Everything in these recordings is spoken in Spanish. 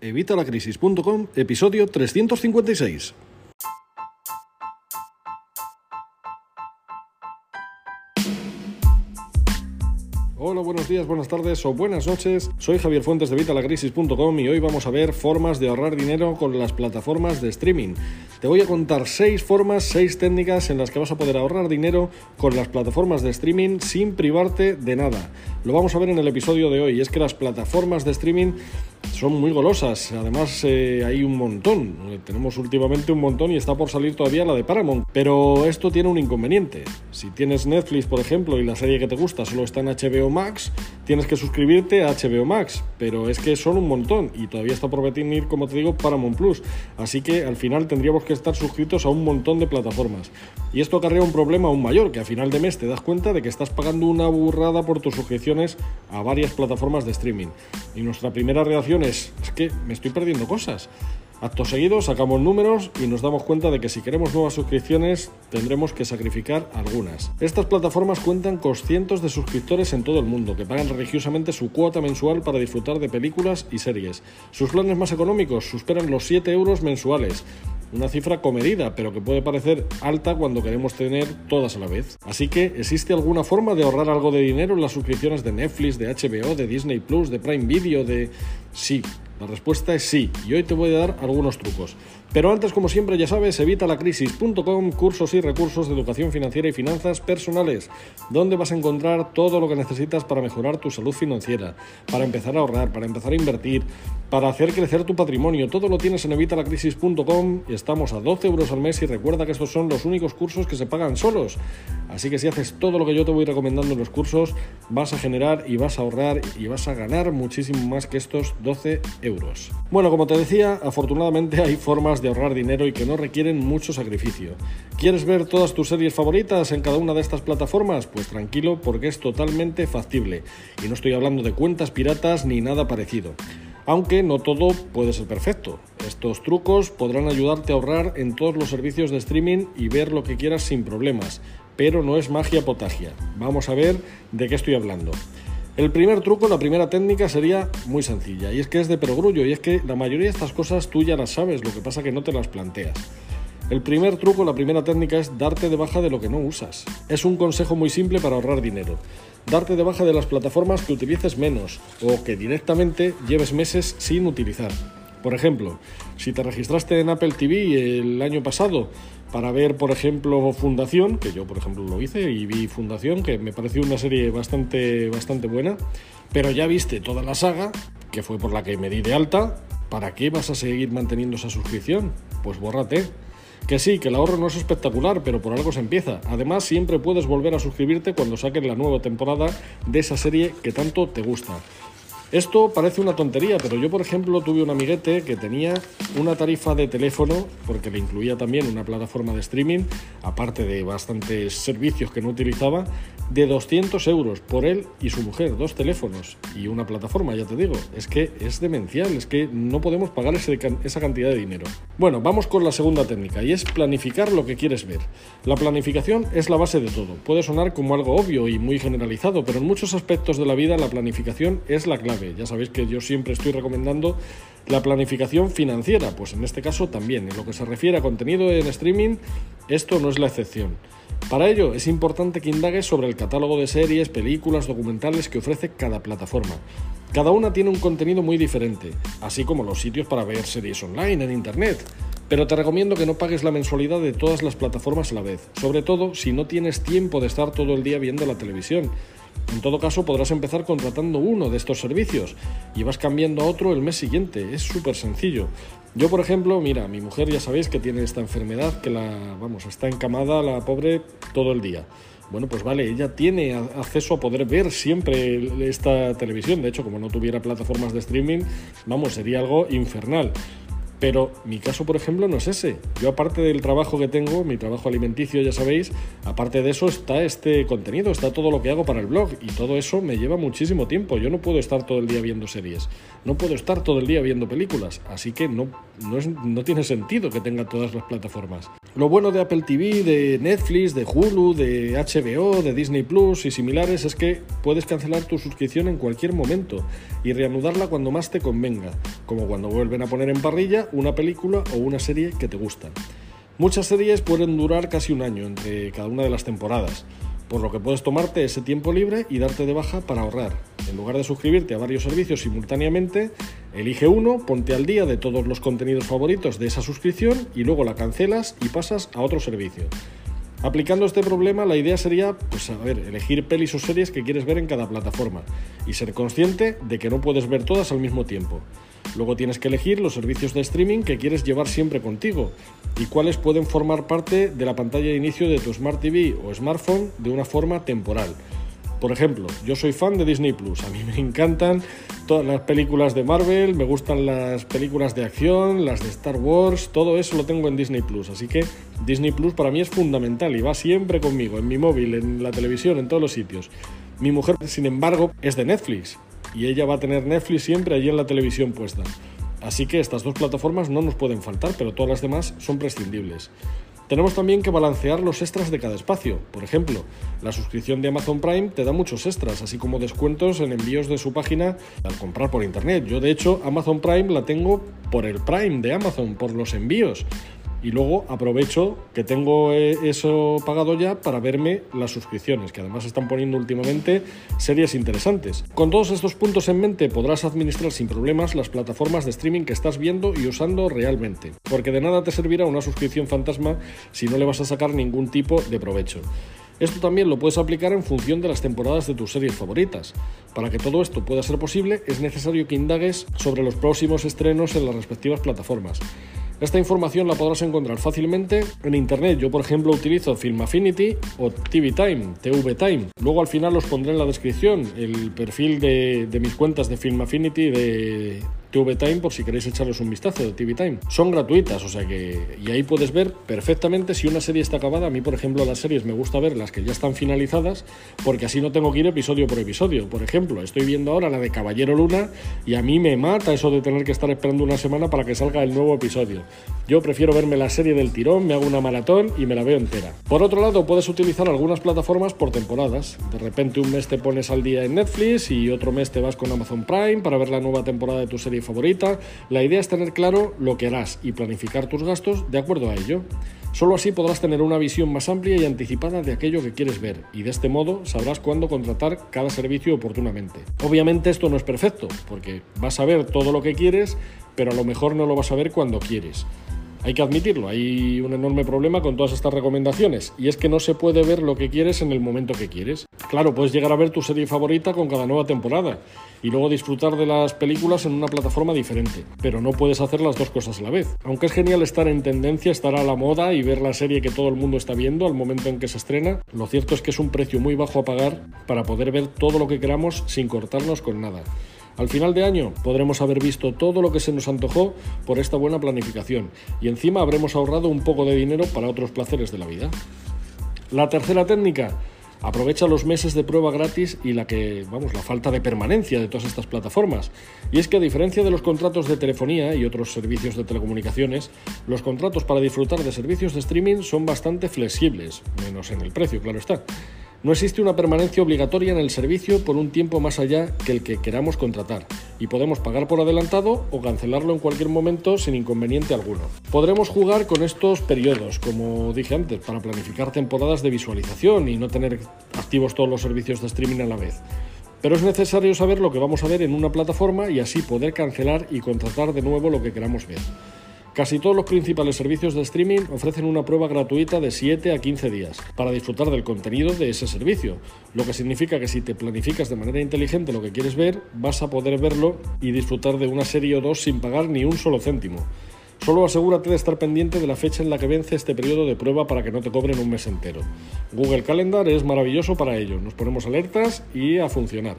Evitalacrisis.com, episodio 356. Hola, buenos días, buenas tardes o buenas noches. Soy Javier Fuentes de Vitalacrisis.com y hoy vamos a ver formas de ahorrar dinero con las plataformas de streaming. Te voy a contar seis formas, seis técnicas en las que vas a poder ahorrar dinero con las plataformas de streaming sin privarte de nada. Lo vamos a ver en el episodio de hoy. Es que las plataformas de streaming son muy golosas. Además, eh, hay un montón. Eh, tenemos últimamente un montón y está por salir todavía la de Paramount. Pero esto tiene un inconveniente. Si tienes Netflix, por ejemplo, y la serie que te gusta solo está en HBO Max, tienes que suscribirte a HBO Max. Pero es que son un montón y todavía está por venir, como te digo, Paramount Plus. Así que al final tendríamos que estar suscritos a un montón de plataformas. Y esto acarrea un problema aún mayor, que a final de mes te das cuenta de que estás pagando una burrada por tus suscripciones a varias plataformas de streaming. Y nuestra primera reacción es, es que me estoy perdiendo cosas. Acto seguido sacamos números y nos damos cuenta de que si queremos nuevas suscripciones tendremos que sacrificar algunas. Estas plataformas cuentan con cientos de suscriptores en todo el mundo que pagan religiosamente su cuota mensual para disfrutar de películas y series. Sus planes más económicos superan los 7 euros mensuales una cifra comedida, pero que puede parecer alta cuando queremos tener todas a la vez. Así que, ¿existe alguna forma de ahorrar algo de dinero en las suscripciones de Netflix, de HBO, de Disney Plus, de Prime Video, de... Sí, la respuesta es sí, y hoy te voy a dar algunos trucos. Pero antes, como siempre, ya sabes, evitalacrisis.com, cursos y recursos de educación financiera y finanzas personales, donde vas a encontrar todo lo que necesitas para mejorar tu salud financiera, para empezar a ahorrar, para empezar a invertir, para hacer crecer tu patrimonio. Todo lo tienes en evitalacrisis.com y estamos a 12 euros al mes y recuerda que estos son los únicos cursos que se pagan solos. Así que si haces todo lo que yo te voy recomendando en los cursos, vas a generar y vas a ahorrar y vas a ganar muchísimo más que estos 12 euros. Bueno, como te decía, afortunadamente hay formas de ahorrar dinero y que no requieren mucho sacrificio. ¿Quieres ver todas tus series favoritas en cada una de estas plataformas? Pues tranquilo porque es totalmente factible. Y no estoy hablando de cuentas piratas ni nada parecido. Aunque no todo puede ser perfecto. Estos trucos podrán ayudarte a ahorrar en todos los servicios de streaming y ver lo que quieras sin problemas. Pero no es magia potagia. Vamos a ver de qué estoy hablando. El primer truco, la primera técnica sería muy sencilla y es que es de perogrullo y es que la mayoría de estas cosas tú ya las sabes, lo que pasa que no te las planteas. El primer truco, la primera técnica es darte de baja de lo que no usas. Es un consejo muy simple para ahorrar dinero. Darte de baja de las plataformas que utilices menos o que directamente lleves meses sin utilizar. Por ejemplo, si te registraste en Apple TV el año pasado para ver, por ejemplo, Fundación, que yo, por ejemplo, lo hice y vi Fundación, que me pareció una serie bastante, bastante buena, pero ya viste toda la saga, que fue por la que me di de alta, ¿para qué vas a seguir manteniendo esa suscripción? Pues bórrate. Que sí, que el ahorro no es espectacular, pero por algo se empieza. Además, siempre puedes volver a suscribirte cuando saquen la nueva temporada de esa serie que tanto te gusta. Esto parece una tontería, pero yo, por ejemplo, tuve un amiguete que tenía una tarifa de teléfono, porque le incluía también una plataforma de streaming, aparte de bastantes servicios que no utilizaba, de 200 euros por él y su mujer, dos teléfonos y una plataforma, ya te digo. Es que es demencial, es que no podemos pagar esa cantidad de dinero. Bueno, vamos con la segunda técnica y es planificar lo que quieres ver. La planificación es la base de todo. Puede sonar como algo obvio y muy generalizado, pero en muchos aspectos de la vida la planificación es la clave ya sabéis que yo siempre estoy recomendando la planificación financiera, pues en este caso también. En lo que se refiere a contenido en streaming, esto no es la excepción. Para ello es importante que indagues sobre el catálogo de series, películas, documentales que ofrece cada plataforma. Cada una tiene un contenido muy diferente, así como los sitios para ver series online en Internet. Pero te recomiendo que no pagues la mensualidad de todas las plataformas a la vez, sobre todo si no tienes tiempo de estar todo el día viendo la televisión. En todo caso, podrás empezar contratando uno de estos servicios y vas cambiando a otro el mes siguiente. Es súper sencillo. Yo, por ejemplo, mira, mi mujer ya sabéis que tiene esta enfermedad que la, vamos, está encamada la pobre todo el día. Bueno, pues vale, ella tiene acceso a poder ver siempre esta televisión. De hecho, como no tuviera plataformas de streaming, vamos, sería algo infernal. Pero mi caso, por ejemplo, no es ese. Yo aparte del trabajo que tengo, mi trabajo alimenticio, ya sabéis, aparte de eso está este contenido, está todo lo que hago para el blog y todo eso me lleva muchísimo tiempo. Yo no puedo estar todo el día viendo series, no puedo estar todo el día viendo películas, así que no, no, no tiene sentido que tenga todas las plataformas. Lo bueno de Apple TV, de Netflix, de Hulu, de HBO, de Disney Plus y similares es que puedes cancelar tu suscripción en cualquier momento y reanudarla cuando más te convenga, como cuando vuelven a poner en parrilla una película o una serie que te gustan. Muchas series pueden durar casi un año entre cada una de las temporadas, por lo que puedes tomarte ese tiempo libre y darte de baja para ahorrar. En lugar de suscribirte a varios servicios simultáneamente, elige uno, ponte al día de todos los contenidos favoritos de esa suscripción y luego la cancelas y pasas a otro servicio. Aplicando este problema, la idea sería, pues a ver, elegir pelis o series que quieres ver en cada plataforma y ser consciente de que no puedes ver todas al mismo tiempo. Luego tienes que elegir los servicios de streaming que quieres llevar siempre contigo y cuáles pueden formar parte de la pantalla de inicio de tu Smart TV o smartphone de una forma temporal. Por ejemplo, yo soy fan de Disney Plus. A mí me encantan todas las películas de Marvel, me gustan las películas de acción, las de Star Wars, todo eso lo tengo en Disney Plus. Así que Disney Plus para mí es fundamental y va siempre conmigo, en mi móvil, en la televisión, en todos los sitios. Mi mujer, sin embargo, es de Netflix y ella va a tener Netflix siempre allí en la televisión puesta. Así que estas dos plataformas no nos pueden faltar, pero todas las demás son prescindibles. Tenemos también que balancear los extras de cada espacio. Por ejemplo, la suscripción de Amazon Prime te da muchos extras, así como descuentos en envíos de su página al comprar por internet. Yo de hecho Amazon Prime la tengo por el Prime de Amazon, por los envíos y luego aprovecho que tengo eh, eso pagado ya para verme las suscripciones, que además están poniendo últimamente series interesantes. Con todos estos puntos en mente podrás administrar sin problemas las plataformas de streaming que estás viendo y usando realmente, porque de nada te servirá una suscripción fantasma si no le vas a sacar ningún tipo de provecho. Esto también lo puedes aplicar en función de las temporadas de tus series favoritas. Para que todo esto pueda ser posible, es necesario que indagues sobre los próximos estrenos en las respectivas plataformas. Esta información la podrás encontrar fácilmente en internet. Yo, por ejemplo, utilizo Film Affinity o TV Time, TV Time. Luego al final os pondré en la descripción el perfil de, de mis cuentas de Film Affinity de TV Time por si queréis echarles un vistazo de TV Time. Son gratuitas, o sea que. Y ahí puedes ver perfectamente si una serie está acabada. A mí, por ejemplo, las series me gusta ver las que ya están finalizadas, porque así no tengo que ir episodio por episodio. Por ejemplo, estoy viendo ahora la de Caballero Luna y a mí me mata eso de tener que estar esperando una semana para que salga el nuevo episodio. Yo prefiero verme la serie del tirón, me hago una maratón y me la veo entera. Por otro lado, puedes utilizar algunas plataformas por temporadas. De repente un mes te pones al día en Netflix y otro mes te vas con Amazon Prime para ver la nueva temporada de tu favorita. La idea es tener claro lo que harás y planificar tus gastos de acuerdo a ello. Solo así podrás tener una visión más amplia y anticipada de aquello que quieres ver y de este modo sabrás cuándo contratar cada servicio oportunamente. Obviamente esto no es perfecto, porque vas a ver todo lo que quieres, pero a lo mejor no lo vas a ver cuando quieres. Hay que admitirlo, hay un enorme problema con todas estas recomendaciones y es que no se puede ver lo que quieres en el momento que quieres. Claro, puedes llegar a ver tu serie favorita con cada nueva temporada y luego disfrutar de las películas en una plataforma diferente, pero no puedes hacer las dos cosas a la vez. Aunque es genial estar en tendencia, estar a la moda y ver la serie que todo el mundo está viendo al momento en que se estrena, lo cierto es que es un precio muy bajo a pagar para poder ver todo lo que queramos sin cortarnos con nada. Al final de año podremos haber visto todo lo que se nos antojó por esta buena planificación y encima habremos ahorrado un poco de dinero para otros placeres de la vida. La tercera técnica, aprovecha los meses de prueba gratis y la que, vamos, la falta de permanencia de todas estas plataformas. Y es que a diferencia de los contratos de telefonía y otros servicios de telecomunicaciones, los contratos para disfrutar de servicios de streaming son bastante flexibles, menos en el precio, claro está. No existe una permanencia obligatoria en el servicio por un tiempo más allá que el que queramos contratar y podemos pagar por adelantado o cancelarlo en cualquier momento sin inconveniente alguno. Podremos jugar con estos periodos, como dije antes, para planificar temporadas de visualización y no tener activos todos los servicios de streaming a la vez. Pero es necesario saber lo que vamos a ver en una plataforma y así poder cancelar y contratar de nuevo lo que queramos ver. Casi todos los principales servicios de streaming ofrecen una prueba gratuita de 7 a 15 días para disfrutar del contenido de ese servicio, lo que significa que si te planificas de manera inteligente lo que quieres ver, vas a poder verlo y disfrutar de una serie o dos sin pagar ni un solo céntimo. Solo asegúrate de estar pendiente de la fecha en la que vence este periodo de prueba para que no te cobren un mes entero. Google Calendar es maravilloso para ello, nos ponemos alertas y a funcionar.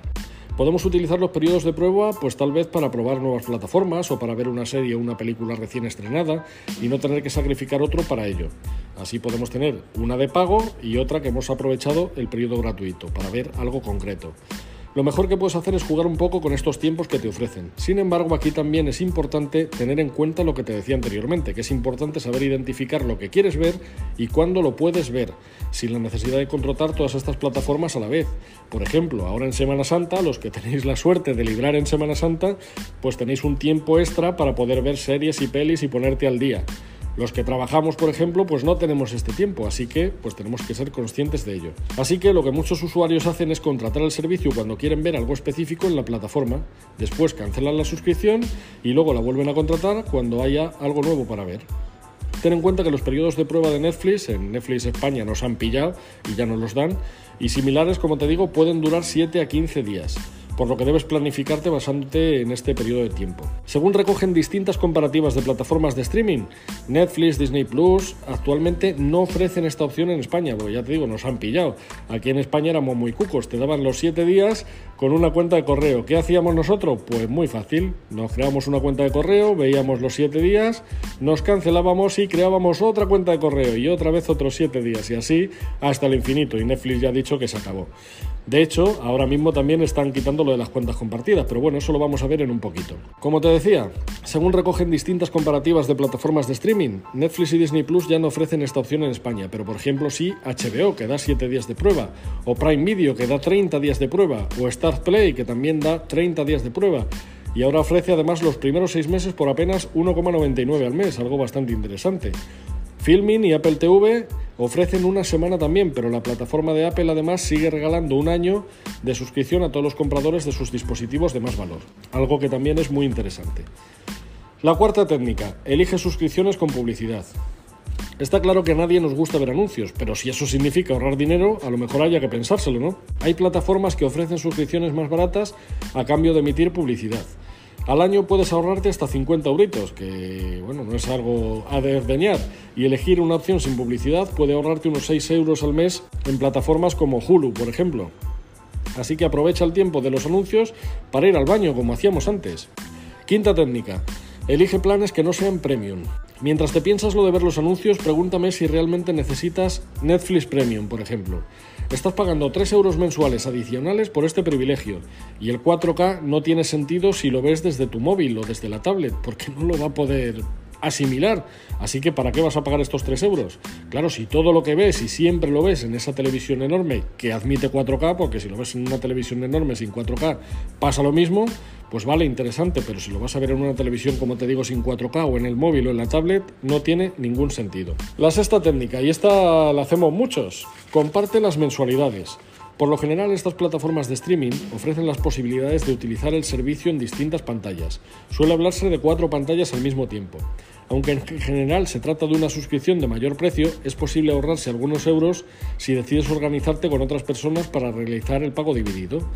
Podemos utilizar los periodos de prueba, pues tal vez para probar nuevas plataformas o para ver una serie o una película recién estrenada y no tener que sacrificar otro para ello. Así podemos tener una de pago y otra que hemos aprovechado el periodo gratuito para ver algo concreto. Lo mejor que puedes hacer es jugar un poco con estos tiempos que te ofrecen. Sin embargo, aquí también es importante tener en cuenta lo que te decía anteriormente, que es importante saber identificar lo que quieres ver y cuándo lo puedes ver, sin la necesidad de contratar todas estas plataformas a la vez. Por ejemplo, ahora en Semana Santa, los que tenéis la suerte de librar en Semana Santa, pues tenéis un tiempo extra para poder ver series y pelis y ponerte al día. Los que trabajamos, por ejemplo, pues no tenemos este tiempo, así que pues tenemos que ser conscientes de ello. Así que lo que muchos usuarios hacen es contratar el servicio cuando quieren ver algo específico en la plataforma, después cancelan la suscripción y luego la vuelven a contratar cuando haya algo nuevo para ver. Ten en cuenta que los periodos de prueba de Netflix, en Netflix España nos han pillado y ya nos los dan, y similares, como te digo, pueden durar 7 a 15 días por lo que debes planificarte basándote en este periodo de tiempo. Según recogen distintas comparativas de plataformas de streaming, Netflix, Disney Plus actualmente no ofrecen esta opción en España, porque ya te digo, nos han pillado. Aquí en España éramos muy cucos, te daban los 7 días con una cuenta de correo. ¿Qué hacíamos nosotros? Pues muy fácil, nos creamos una cuenta de correo, veíamos los 7 días, nos cancelábamos y creábamos otra cuenta de correo y otra vez otros 7 días y así hasta el infinito. Y Netflix ya ha dicho que se acabó. De hecho, ahora mismo también están quitando lo de las cuentas compartidas, pero bueno, eso lo vamos a ver en un poquito. Como te decía, según recogen distintas comparativas de plataformas de streaming, Netflix y Disney Plus ya no ofrecen esta opción en España, pero por ejemplo sí HBO, que da 7 días de prueba, o Prime Video, que da 30 días de prueba, o Star Play, que también da 30 días de prueba. Y ahora ofrece además los primeros 6 meses por apenas 1,99 al mes, algo bastante interesante. Filming y Apple TV ofrecen una semana también, pero la plataforma de Apple además sigue regalando un año de suscripción a todos los compradores de sus dispositivos de más valor, algo que también es muy interesante. La cuarta técnica, elige suscripciones con publicidad. Está claro que a nadie nos gusta ver anuncios, pero si eso significa ahorrar dinero, a lo mejor haya que pensárselo, ¿no? Hay plataformas que ofrecen suscripciones más baratas a cambio de emitir publicidad. Al año puedes ahorrarte hasta 50 euritos, que bueno, no es algo a desdeñar. Y elegir una opción sin publicidad puede ahorrarte unos 6 euros al mes en plataformas como Hulu, por ejemplo. Así que aprovecha el tiempo de los anuncios para ir al baño, como hacíamos antes. Quinta técnica. Elige planes que no sean premium. Mientras te piensas lo de ver los anuncios, pregúntame si realmente necesitas Netflix Premium, por ejemplo. Estás pagando 3 euros mensuales adicionales por este privilegio y el 4K no tiene sentido si lo ves desde tu móvil o desde la tablet, porque no lo va a poder asimilar. Así que ¿para qué vas a pagar estos 3 euros? Claro, si todo lo que ves y siempre lo ves en esa televisión enorme que admite 4K, porque si lo ves en una televisión enorme sin 4K pasa lo mismo, pues vale, interesante, pero si lo vas a ver en una televisión, como te digo, sin 4K o en el móvil o en la tablet, no tiene ningún sentido. La sexta técnica, y esta la hacemos muchos, comparte las mensualidades. Por lo general, estas plataformas de streaming ofrecen las posibilidades de utilizar el servicio en distintas pantallas. Suele hablarse de cuatro pantallas al mismo tiempo. Aunque en general se trata de una suscripción de mayor precio, es posible ahorrarse algunos euros si decides organizarte con otras personas para realizar el pago dividido.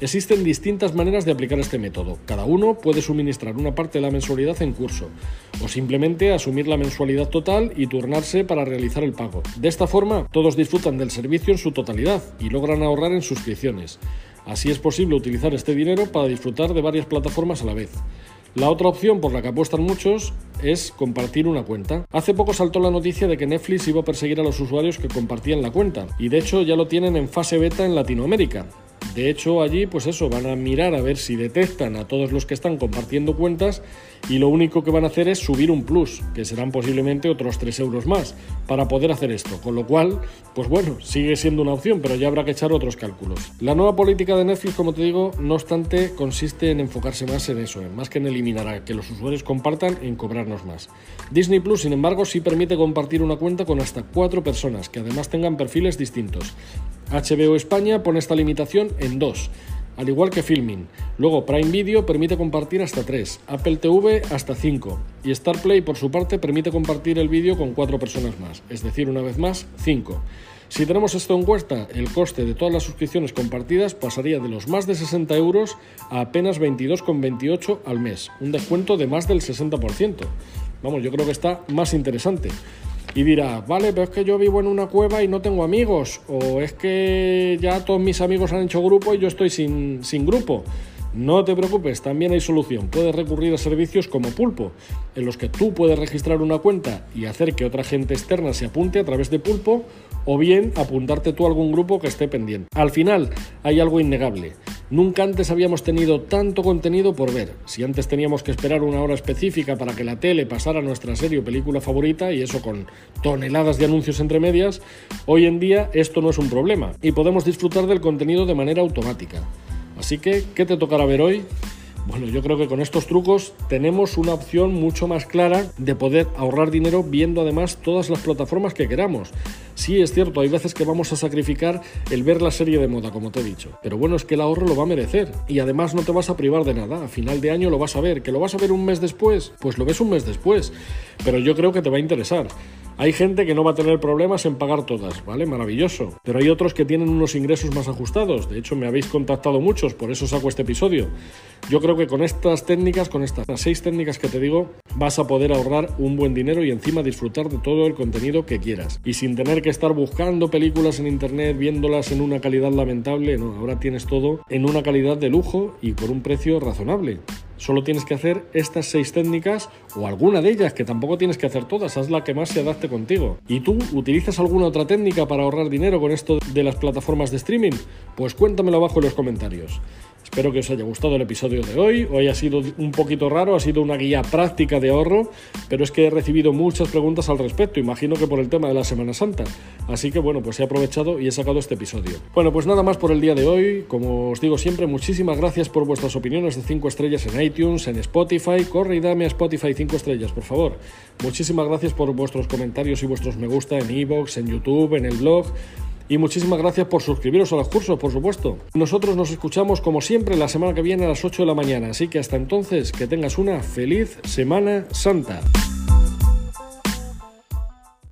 Existen distintas maneras de aplicar este método. Cada uno puede suministrar una parte de la mensualidad en curso o simplemente asumir la mensualidad total y turnarse para realizar el pago. De esta forma, todos disfrutan del servicio en su totalidad y logran ahorrar en suscripciones. Así es posible utilizar este dinero para disfrutar de varias plataformas a la vez. La otra opción por la que apuestan muchos es compartir una cuenta. Hace poco saltó la noticia de que Netflix iba a perseguir a los usuarios que compartían la cuenta, y de hecho ya lo tienen en fase beta en Latinoamérica. De hecho, allí, pues eso, van a mirar a ver si detectan a todos los que están compartiendo cuentas y lo único que van a hacer es subir un plus, que serán posiblemente otros 3 euros más, para poder hacer esto. Con lo cual, pues bueno, sigue siendo una opción, pero ya habrá que echar otros cálculos. La nueva política de Netflix, como te digo, no obstante, consiste en enfocarse más en eso, más que en eliminar a que los usuarios compartan, en cobrarnos más. Disney Plus, sin embargo, sí permite compartir una cuenta con hasta 4 personas, que además tengan perfiles distintos. HBO España pone esta limitación en dos, al igual que Filming. Luego Prime Video permite compartir hasta 3, Apple TV hasta 5 y StarPlay por su parte permite compartir el vídeo con 4 personas más, es decir, una vez más 5. Si tenemos esto en cuenta, el coste de todas las suscripciones compartidas pasaría de los más de 60 euros a apenas 22,28 al mes, un descuento de más del 60%. Vamos, yo creo que está más interesante. Y dirá, vale, pero es que yo vivo en una cueva y no tengo amigos, o es que ya todos mis amigos han hecho grupo y yo estoy sin, sin grupo. No te preocupes, también hay solución. Puedes recurrir a servicios como Pulpo, en los que tú puedes registrar una cuenta y hacer que otra gente externa se apunte a través de Pulpo, o bien apuntarte tú a algún grupo que esté pendiente. Al final hay algo innegable. Nunca antes habíamos tenido tanto contenido por ver. Si antes teníamos que esperar una hora específica para que la tele pasara nuestra serie o película favorita, y eso con toneladas de anuncios entre medias, hoy en día esto no es un problema y podemos disfrutar del contenido de manera automática. Así que, ¿qué te tocará ver hoy? Bueno, yo creo que con estos trucos tenemos una opción mucho más clara de poder ahorrar dinero viendo además todas las plataformas que queramos. Sí, es cierto, hay veces que vamos a sacrificar el ver la serie de moda, como te he dicho. Pero bueno, es que el ahorro lo va a merecer. Y además no te vas a privar de nada. A final de año lo vas a ver. ¿Que lo vas a ver un mes después? Pues lo ves un mes después. Pero yo creo que te va a interesar. Hay gente que no va a tener problemas en pagar todas, ¿vale? Maravilloso. Pero hay otros que tienen unos ingresos más ajustados. De hecho, me habéis contactado muchos, por eso saco este episodio. Yo creo que con estas técnicas, con estas seis técnicas que te digo, vas a poder ahorrar un buen dinero y encima disfrutar de todo el contenido que quieras. Y sin tener que estar buscando películas en internet, viéndolas en una calidad lamentable, no, ahora tienes todo en una calidad de lujo y por un precio razonable. Solo tienes que hacer estas seis técnicas o alguna de ellas, que tampoco tienes que hacer todas, haz la que más se adapte contigo. ¿Y tú utilizas alguna otra técnica para ahorrar dinero con esto de las plataformas de streaming? Pues cuéntamelo abajo en los comentarios. Espero que os haya gustado el episodio de hoy. Hoy ha sido un poquito raro, ha sido una guía práctica de ahorro, pero es que he recibido muchas preguntas al respecto, imagino que por el tema de la Semana Santa. Así que bueno, pues he aprovechado y he sacado este episodio. Bueno, pues nada más por el día de hoy. Como os digo siempre, muchísimas gracias por vuestras opiniones de 5 estrellas en iTunes, en Spotify. Corre y dame a Spotify 5 estrellas, por favor. Muchísimas gracias por vuestros comentarios y vuestros me gusta en iVoox, en YouTube, en el blog. Y muchísimas gracias por suscribiros a los cursos, por supuesto. Nosotros nos escuchamos como siempre la semana que viene a las 8 de la mañana, así que hasta entonces que tengas una feliz Semana Santa.